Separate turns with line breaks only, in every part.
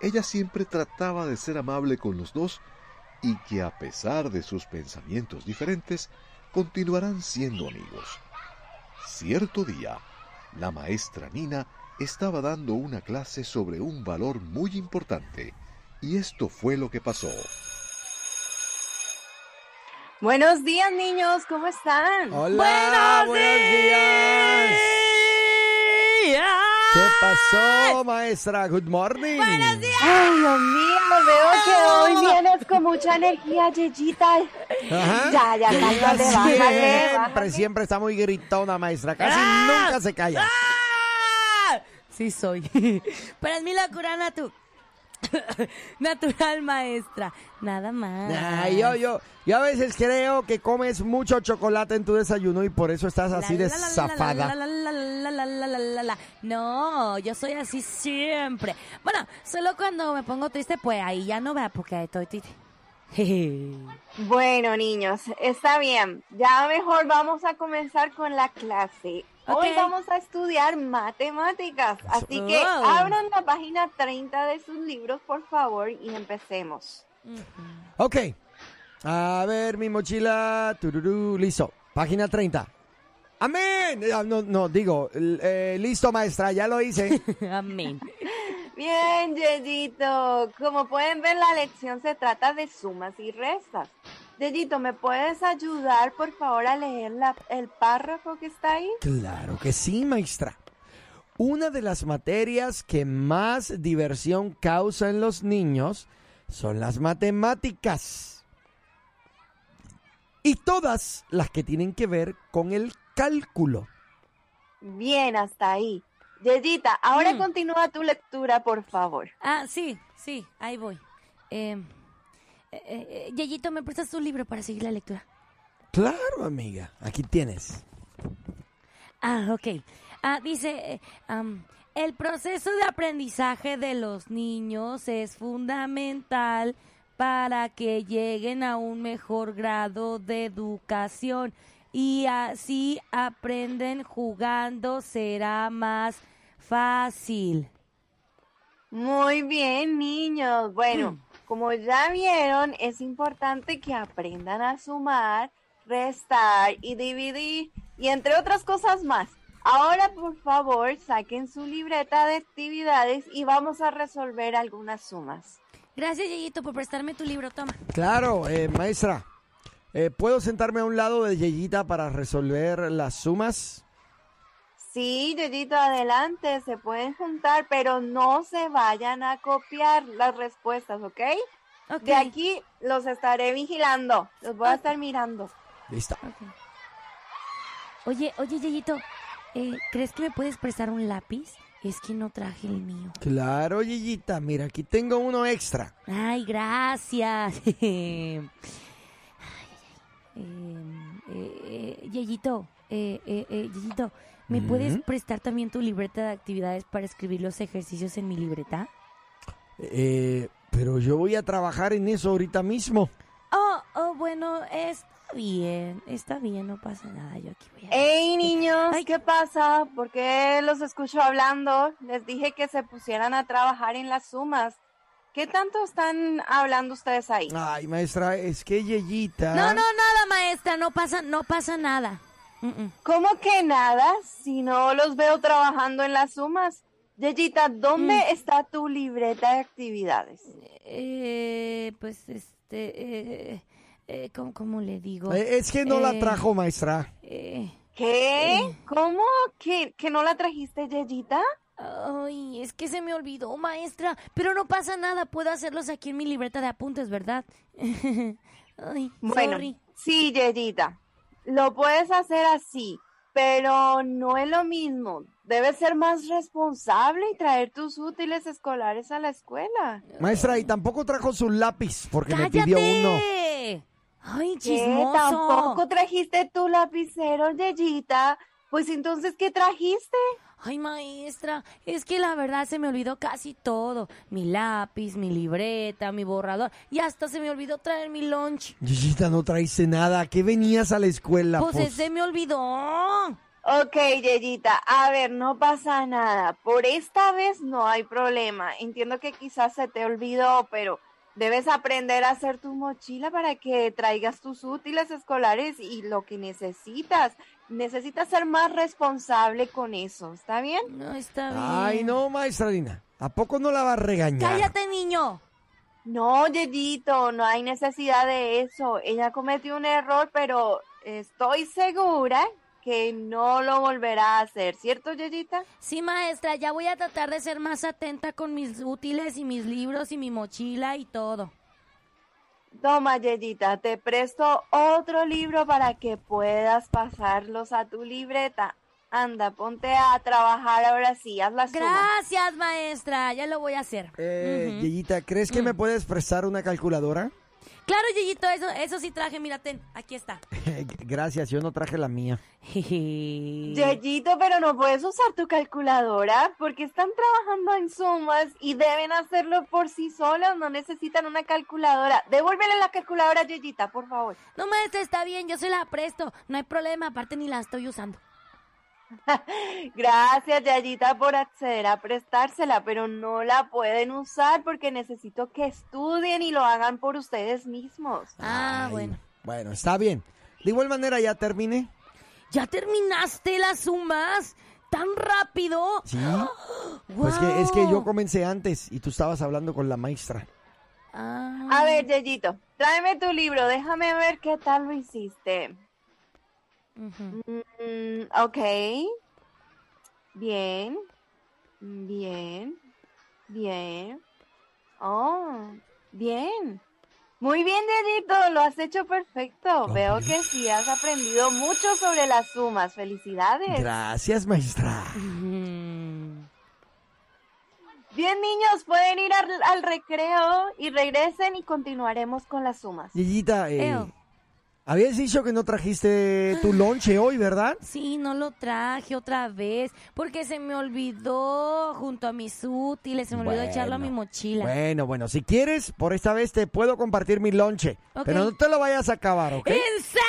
Ella siempre trataba de ser amable con los dos y que a pesar de sus pensamientos diferentes, continuarán siendo amigos. Cierto día, la maestra Nina estaba dando una clase sobre un valor muy importante, y esto fue lo que pasó.
Buenos días, niños, ¿cómo están?
Hola, buenos, días. ¿Qué pasó, maestra? Good morning.
Buenos días. Ay, Dios mío, veo que hoy vienes con mucha energía, Yeyita.
Ajá.
Ya, ya, cálmate, bájale,
siempre,
bájale.
siempre está muy gritona, maestra. Casi
¡Ah!
nunca se calla.
¡Ah! Sí soy. Pero es mi locura natu natural maestra. Nada más.
Yo, yo, yo a veces creo que comes mucho chocolate en tu desayuno y por eso estás así de zafada.
No, yo soy así siempre. Bueno, solo cuando me pongo triste, pues ahí ya no vea porque estoy triste.
bueno, niños, está bien. Ya mejor vamos a comenzar con la clase. Hoy vamos a estudiar matemáticas, así que abran la página 30 de sus libros, por favor, y empecemos.
Ok. A ver, mi mochila. Tururú, listo. Página 30. Amén. Ah, No, no, digo, eh, listo, maestra, ya lo hice.
Amén.
Bien, Yeyito. Como pueden ver, la lección se trata de sumas y restas. Yeyito, ¿me puedes ayudar, por favor, a leer la- el párrafo que está ahí?
Claro que sí, maestra. Una de las materias que más diversión causa en los niños son las matemáticas. Y todas las que tienen que ver con el cálculo.
Bien, hasta ahí. Yeyita, ahora
Mm.
continúa tu lectura, por favor.
Ah, sí, sí, ahí voy. Eh, eh, eh, Yeyito, ¿me prestas tu libro para seguir la lectura?
Claro, amiga. Aquí tienes.
Ah, ok. Ah, dice, eh, el proceso de aprendizaje de los niños es fundamental para que lleguen a un mejor grado de educación y así aprenden jugando será más fácil.
Muy bien, niños. Bueno, como ya vieron, es importante que aprendan a sumar, restar y dividir, y entre otras cosas más. Ahora, por favor, saquen su libreta de actividades y vamos a resolver algunas sumas.
Gracias, Yeyito, por prestarme tu libro. Toma.
Claro, eh, maestra. eh, ¿Puedo sentarme a un lado de Yeyita para resolver las sumas?
Sí, Yoyito, adelante, se pueden juntar, pero no se vayan a copiar las respuestas, ¿ok?
Ok.
De aquí los estaré vigilando, los voy a estar mirando.
Listo.
Oye, oye, Yeyito, eh, ¿crees que me puedes prestar un lápiz? Es que no traje el mío.
Claro, Yeyita. Mira, aquí tengo uno extra.
Ay, gracias. Ay, ay, ay. Eh, eh, eh, Yeyito, eh, eh, eh, Yeyito, ¿me puedes prestar también tu libreta de actividades para escribir los ejercicios en mi libreta?
Eh, pero yo voy a trabajar en eso ahorita mismo.
Oh, oh, bueno, está bien, está bien, no pasa nada, yo aquí voy a...
¡Ey, niños!
Ay.
¿Qué pasa? ¿Por qué los escucho hablando? Les dije que se pusieran a trabajar en las sumas. ¿Qué tanto están hablando ustedes ahí?
Ay, maestra, es que Yeyita.
No, no, nada, maestra, no pasa, no pasa nada. Mm, mm.
¿Cómo que nada? Si no los veo trabajando en las sumas. Yeyita, ¿dónde está tu libreta de actividades?
Eh, pues este, eh, eh, ¿cómo, cómo le digo?
Eh, es que no la
Eh,
trajo, maestra.
eh,
¿Qué? ¿Cómo? ¿Que, que no la trajiste, Yeyita?
Ay, es que se me olvidó, maestra. Pero no pasa nada, puedo hacerlos aquí en mi libreta de apuntes, ¿verdad? Ay,
Bueno,
sorry.
sí, Yeyita, lo puedes hacer así, pero no es lo mismo. Debes ser más responsable y traer tus útiles escolares a la escuela.
Maestra, y tampoco trajo su lápiz porque me
¡Cállate!
pidió uno.
Ay,
¿Qué?
chismoso.
¿Tampoco trajiste tu lapicero, Yeyita? Pues entonces, ¿qué trajiste?
Ay, maestra, es que la verdad se me olvidó casi todo. Mi lápiz, mi libreta, mi borrador. Y hasta se me olvidó traer mi lunch.
Yeyita, no traíste nada. ¿A qué venías a la escuela?
Pues
Pues,
ese me olvidó.
Ok, Yeyita, a ver, no pasa nada. Por esta vez no hay problema. Entiendo que quizás se te olvidó, pero debes aprender a hacer tu mochila para que traigas tus útiles escolares y lo que necesitas. Necesitas ser más responsable con eso, ¿está bien?
No está bien.
Ay, no, maestra Lina. ¿A poco no la va a regañar?
Cállate, niño.
No, Yeyito, no hay necesidad de eso. Ella cometió un error, pero estoy segura que no lo volverá a hacer, ¿cierto, Yeyita?
Sí, maestra, ya voy a tratar de ser más atenta con mis útiles y mis libros y mi mochila y todo.
Toma, Yeyita, te presto otro libro para que puedas pasarlos a tu libreta. Anda, ponte a trabajar ahora sí, haz la suma.
Gracias, maestra, ya lo voy a hacer.
Eh. Yeyita, ¿crees que
Mm.
me puedes prestar una calculadora?
Claro, Yeyito, eso, eso sí traje, mira, ten, aquí está.
Gracias, yo no traje la mía.
Yeyito, pero no puedes usar tu calculadora porque están trabajando en sumas y deben hacerlo por sí solos, no necesitan una calculadora. Devuélvele la calculadora a Yeyita, por favor.
No, maestra, está bien, yo se la presto, no hay problema, aparte ni la estoy usando.
Gracias, Yayita, por acceder a prestársela, pero no la pueden usar porque necesito que estudien y lo hagan por ustedes mismos.
Ah,
Ay,
bueno.
Bueno, está bien. De igual manera, ya terminé.
¿Ya terminaste las sumas? ¿Tan rápido?
Sí. Pues que es que yo comencé antes y tú estabas hablando con la maestra.
Ah.
A ver, Yayito, tráeme tu libro, déjame ver qué tal lo hiciste. Mm, ok. Bien. Bien. Bien. Oh, bien. Muy bien, Dedito, lo has hecho perfecto. Veo que sí has aprendido mucho sobre las sumas. Felicidades.
Gracias, maestra.
Bien, niños, pueden ir al, al recreo y regresen y continuaremos con las sumas.
Yeyita, eh. Habías dicho que no trajiste tu lonche hoy, ¿verdad?
Sí, no lo traje otra vez porque se me olvidó junto a mis útiles, se me olvidó echarlo a mi mochila.
Bueno, bueno, si quieres, por esta vez te puedo compartir mi lonche. Pero no te lo vayas a acabar, ¿ok?
¿En serio?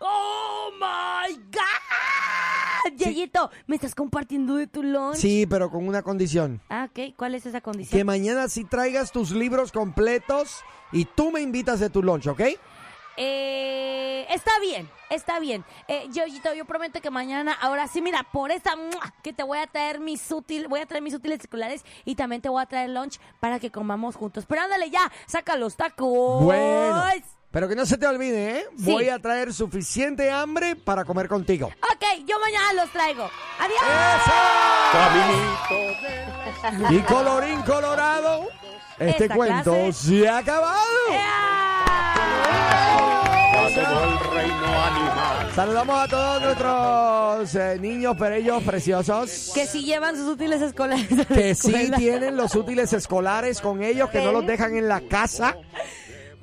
¡Oh, my God! Yeyito, ¿me estás compartiendo de tu lunch?
Sí, pero con una condición.
Ah, ok. ¿Cuál es esa condición?
Que mañana sí traigas tus libros completos y tú me invitas de tu lunch, ¿ok?
Eh, está bien, está bien. Eh, Yoyito, yo prometo que mañana, ahora sí, mira, por esta ¡mua! que te voy a traer mis útiles, voy a traer mis útiles escolares y también te voy a traer lunch para que comamos juntos. Pero ándale ya, saca los tacos.
Bueno, pero que no se te olvide, ¿eh?
Sí.
Voy a traer suficiente hambre para comer contigo.
Ok, yo mañana los traigo. Adiós.
Caminito de la
Y colorín colorado, este
Esta
cuento
clase-
se ha acabado. Saludamos a todos nuestros eh, niños perellos preciosos.
Que si llevan sus útiles escolares. a la
que sí
escuela.
tienen los útiles escolares con ellos, que no los dejan en la casa.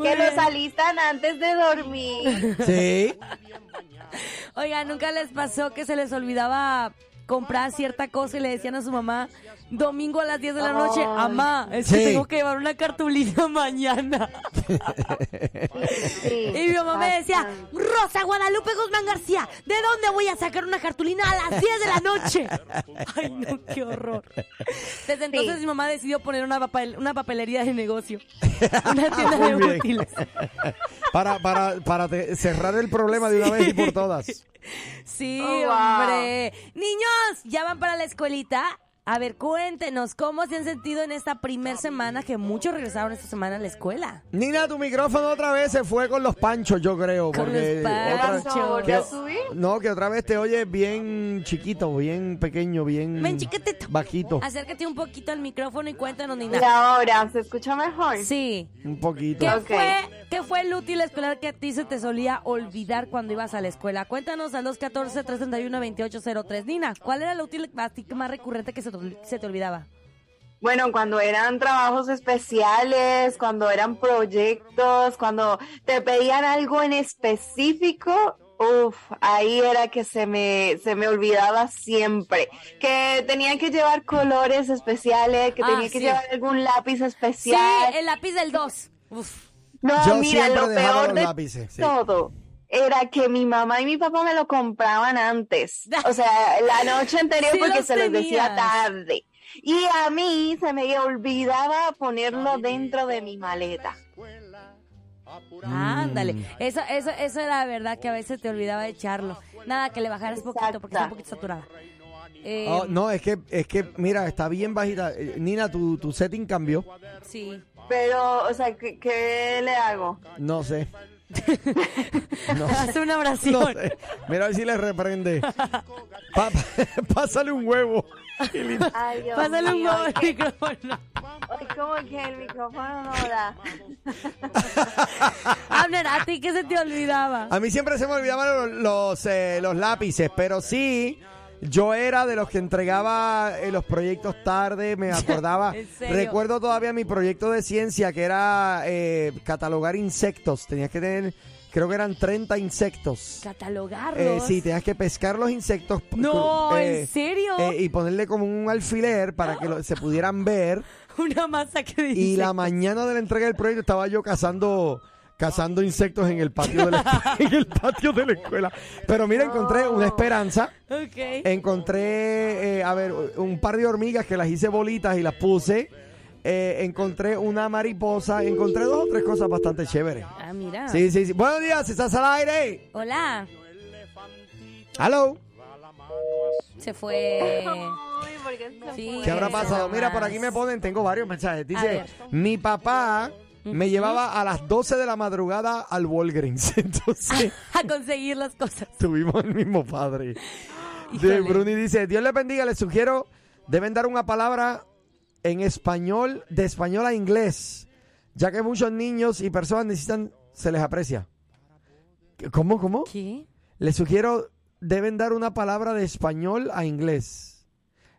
Que los alistan antes de dormir.
Sí.
Oiga, ¿nunca les pasó que se les olvidaba comprar cierta cosa y le decían a su mamá, domingo a las 10 de la noche,
Ay.
mamá, es que
Sí.
tengo que llevar una cartulina mañana?
Sí,
Y mi mamá me decía. Rosa Guadalupe Guzmán García, ¿de dónde voy a sacar una cartulina a las 10 de la noche? Ay, no, qué horror. Desde entonces
Sí.
mi mamá decidió poner una, papel- una papelería de negocio. Una tienda de útiles.
Para, para, para cerrar el problema de una vez y por todas.
Sí,
Oh, wow.
hombre. Niños, ¿ya van para la escuelita? A ver, cuéntenos, ¿cómo se han sentido en esta primer semana que muchos regresaron esta semana a la escuela?
Nina, tu micrófono otra vez se fue con los panchos, yo creo.
Con
porque
los
otra-
panchos.
¿Volvió a
que-
subir?
No, que otra vez te oyes bien chiquito, bien pequeño, bien
Ven, chiquitito.
bajito.
Acércate un poquito al micrófono y cuéntanos,
Y
Nina.
ahora, ¿se escucha mejor?
Sí.
Un poquito.
¿Qué,
Ok.
fue, ¿Qué fue el útil escolar que a ti se te solía olvidar cuando ibas a la escuela? Cuéntanos al 214-331-2803. Nina, ¿cuál era el útil más recurrente que se te, se te olvidaba?
Bueno, cuando eran trabajos especiales, cuando eran proyectos, cuando te pedían algo en específico, uff, ahí era que se me, se me olvidaba siempre. Que tenía que llevar colores especiales, que
Ah,
tenía que
sí.
llevar algún lápiz
Sí,
especial.
el lápiz del 2. Uf.
No,
Yo
mira, lo peor de
lápices, sí.
todo era que mi mamá y mi papá me lo compraban antes. O sea, la noche anterior
Sí
porque
los
se los decía tarde. Y a mí se me olvidaba ponerlo dentro de mi maleta.
Ándale.
Mm.
Eso, eso, eso era verdad que a veces te olvidaba de echarlo. Nada, que le bajaras poquito porque está un
Exacto.
poquito saturada. Eh,
Oh, no, es que, es que, mira, está bien bajita. Eh, Nina, tu, tu setting cambió.
Sí.
Pero, o sea, ¿qué, qué le hago?
No sé. No,
Hace una oración.
no sé. Mira a ver si le reprende. Pa- pásale un huevo.
Ay, Dios
Pásale un
mío.
nuevo micrófono.
Ay, como que el micrófono no da.
Abner, ¿a ti qué se te olvidaba?
A mí siempre se me olvidaban los, los, eh, los lápices, pero sí, yo era de los que entregaba eh, los proyectos tarde, me acordaba.
¿En serio?
Recuerdo todavía mi proyecto de ciencia que era eh, catalogar insectos. Tenías que tener, creo que eran 30 insectos.
Catalogarlos.
Eh, sí, tenías que pescar los insectos.
No,
eh,
¿en serio?
eh, y ponerle como un alfiler para que lo- se pudieran ver.
Una masa que dice.
Y la mañana de la entrega del proyecto estaba yo cazando cazando insectos en el patio de la, en el patio de la escuela. Pero mira, encontré una esperanza.
Ok.
Encontré, eh, a ver, un par de hormigas que las hice bolitas y las puse. Eh, encontré una mariposa. Encontré dos o tres cosas bastante chéveres.
Ah, mira.
Sí, sí, sí. Buenos días, ¿estás al aire?
Hola.
Hello.
Se fue.
Uy, ¿por qué
habrá pasado? Mira, por aquí me ponen, tengo varios mensajes. Dice, mi papá me llevaba a las 12 de la madrugada al Walgreens. Entonces,
A conseguir las cosas.
tuvimos el mismo padre. De Bruni dice, Dios les bendiga, les sugiero, deben dar una palabra en español, de español a inglés, ya que muchos niños y personas necesitan, se les aprecia. ¿Cómo, cómo?
¿Qué?
Les sugiero, deben dar una palabra de español a inglés,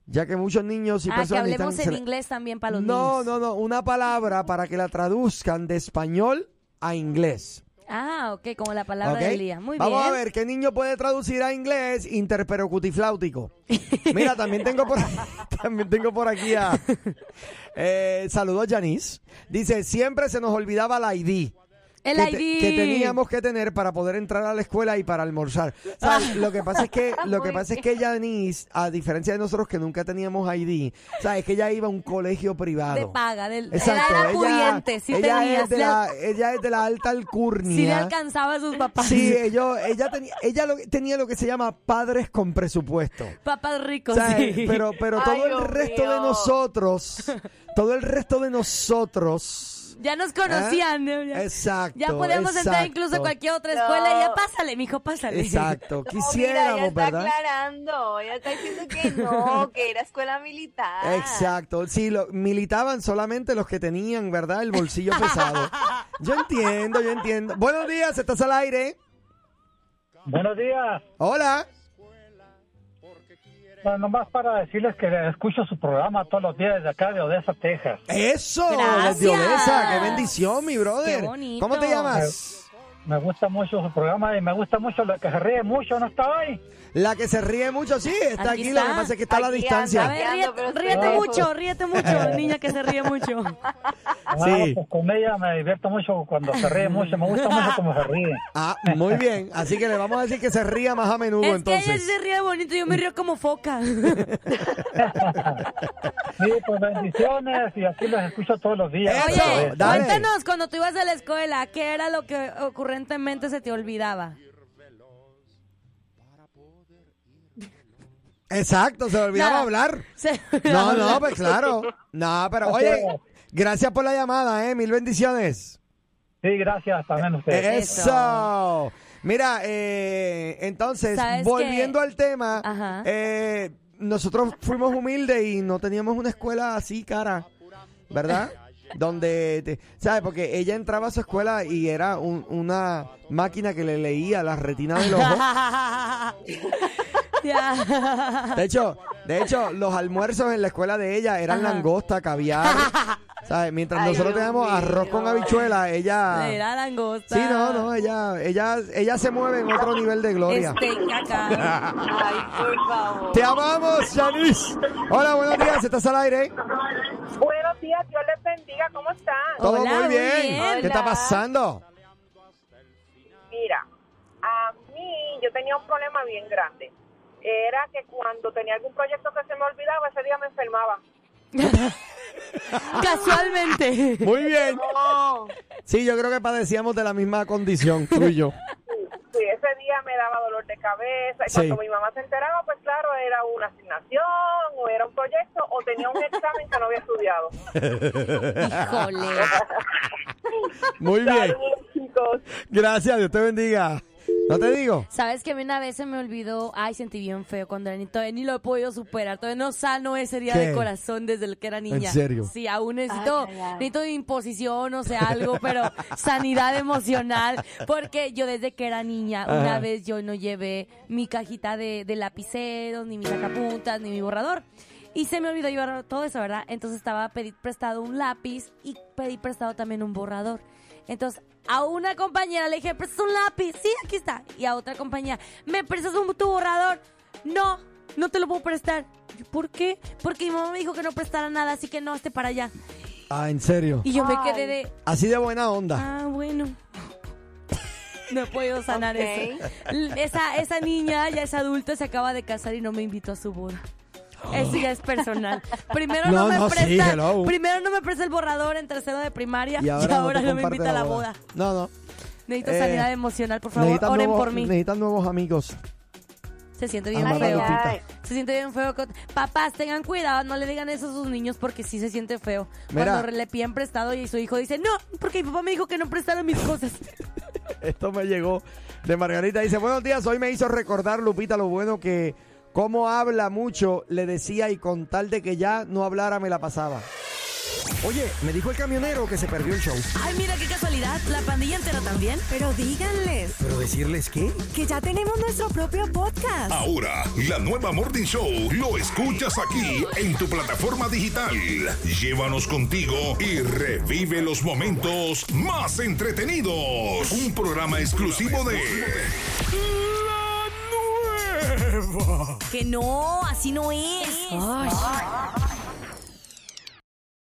ya que muchos niños y
Ah, que
personas
hablemos
necesitan...
en inglés también para los
no,
niños.
no, no, una palabra para que la traduzcan de español a inglés.
Ah, ok, como la palabra del día. Muy
Vamos
bien.
a ver qué niño puede traducir a inglés interperocutifláutico. Mira, también tengo por también tengo por aquí a eh, saludos Janice. Dice, siempre se nos olvidaba la ID.
El
que,
ID.
te- que teníamos que tener para poder entrar a la escuela y para almorzar. O sea, lo que pasa es que lo que pasa es que Janice, a diferencia de nosotros que nunca teníamos ID, o sea, es que ella iba a un colegio privado.
De paga. Del,
Exacto,
era
ella,
pudiente, sí
ella
tenías.
es de la, ella es de la alta alcurnia.
Sí le alcanzaba a sus papás.
Sí, ellos, ella tenía, ella lo- tenía lo que se llama padres con presupuesto.
Papás ricos,
O sea,
sí.
Pero, pero
Ay,
todo el resto de nosotros, todo el resto de nosotros.
Ya nos conocían. ¿no? Ya,
¿Eh? Exacto.
ya podíamos entrar
exacto.
incluso a cualquier otra escuela y ya pásale, mijo, pásale.
Exacto.
No, mira,
Quisiéramos,
ella está aclarando, ella está diciendo que no, que era escuela militar.
Exacto. Sí, lo, militaban solamente los que tenían, ¿verdad? El bolsillo pesado. Yo entiendo, yo entiendo. Buenos días, estás al aire.
Buenos días.
Hola.
Bueno, nomás para decirles que escucho su programa todos los días desde acá de Odessa, Texas.
Eso,
Gracias.
desde Odessa. Qué bendición, mi brother.
Qué bonito.
¿Cómo te llamas?
Me gusta mucho su programa y me gusta mucho lo que se ríe mucho, ¿no está ahí?
La que se ríe mucho, sí, está aquí,
Aquí
lo que
está.
pasa es que está a la distancia.
A ver,
Ando,
ríete, mucho, ríete mucho, niña que se ríe mucho.
Ah,
Sí.
pues con ella me divierto mucho cuando se ríe mucho, me gusta mucho cómo se ríe.
Ah, muy bien. Así que le vamos a decir que se ría más a menudo
es que ella
entonces.
se ríe bonito, yo me río como foca.
Sí, pues bendiciones y aquí los escucho todos los días.
Eso,
Oye,
dale.
cuéntanos, cuando tú ibas a la escuela, ¿qué era lo que ocurrentemente se te olvidaba?
Exacto, se olvidaba
Nada.
hablar.
Se-
No, no, pues claro. No, pero oye, gracias por la llamada, ¿eh? Mil bendiciones.
Sí, gracias también a ustedes.
Eso. Mira, eh, entonces,
¿Sabes
volviendo
qué?
al tema,
Ajá.
eh, nosotros fuimos humildes y no teníamos una escuela así, cara, ¿verdad? Donde, te- ¿sabes? Porque ella entraba a su escuela y era un- una máquina que le leía la retina del ojo. De hecho, de hecho, los almuerzos en la escuela de ella eran
Ajá.
langosta, caviar. ¿Sabes? Mientras
Ay,
nosotros
Dios
teníamos arroz con habichuela, ella.
Era langosta.
Sí, no, no, ella, ella, ella se mueve en otro nivel de gloria.
Ay, por favor.
Te amamos, Janice. Hola, buenos días, ¿estás al aire?
Buenos días, Dios les bendiga, ¿cómo están?
Todo
Hola,
muy
muy
bien.
bien.
¿Qué está pasando?
Mira, a mí yo tenía un problema bien grande. Era que cuando tenía algún proyecto que se me olvidaba, ese día me enfermaba.
Casualmente.
Muy bien.
No.
Sí, yo creo que padecíamos de la misma condición, tú y yo.
Sí, ese día me daba dolor de cabeza. Y
Sí.
cuando mi mamá se enteraba, pues claro, era una asignación, o era un proyecto, o tenía un examen que no había estudiado.
Híjole.
Muy bien.
Saludos, chicos.
Gracias, Dios te bendiga. ¿No te digo?
¿Sabes que a mí una vez se me olvidó? Ay, sentí bien feo cuando era niña. Todavía ni lo he podido superar. Todavía no sano ese día
¿Qué?
de corazón desde el que era niña.
¿En serio?
Sí, aún necesito,
Ay, ay, ay.
necesito imposición, o sea, algo, pero sanidad emocional. Porque yo desde que era niña, una vez yo no llevé mi cajita de, de lapiceros, ni mi sacapuntas, ni mi borrador. Y se me olvidó llevar todo eso, ¿verdad? Entonces estaba a pedir prestado un lápiz y pedí prestado también un borrador. Entonces, a una compañera le dije, ¿prestas un lápiz? Sí, aquí está. Y a otra compañera, ¿me prestas un, tu borrador? No, no te lo puedo prestar. ¿Por qué? Porque mi mamá me dijo que no prestara nada, así que no, esté para allá.
Ah, ¿en serio?
Y yo me quedé de,
Así de buena onda.
ah, bueno. No he podido sanar eso. Esa, esa niña ya es adulta, se acaba de casar y no me invitó a su boda. Eso ya es personal. Primero no,
No,
me
no, sí,
presta,
hello.
primero no me presta el borrador en tercero de primaria
Y ahora, no, te
no, me invita a la boda.
No, no.
Necesito
Eh,
sanidad emocional, por favor, oren
nuevos,
por mí.
necesitan nuevos amigos.
Se siente bien
Amar
feo. Se siente bien feo. Papás, tengan cuidado, no le digan eso a sus niños porque sí se siente feo.
Mira.
Cuando le piden prestado y su hijo dice, no, porque mi papá me dijo que no prestara mis cosas.
Esto me llegó de Margarita. Dice, buenos días, hoy me hizo recordar, Lupita, lo bueno que como habla mucho, le decía y con tal de que ya no hablara me la pasaba. Oye, me dijo el camionero que se perdió el show.
Ay, mira qué casualidad, la pandilla entera también.
Pero díganles
¿Pero decirles qué?
que ya tenemos nuestro propio podcast.
Ahora, la nueva Morning Show lo escuchas aquí en tu plataforma digital. Llévanos contigo y revive los momentos más entretenidos. Un programa exclusivo de
Que no, así no es. Ay.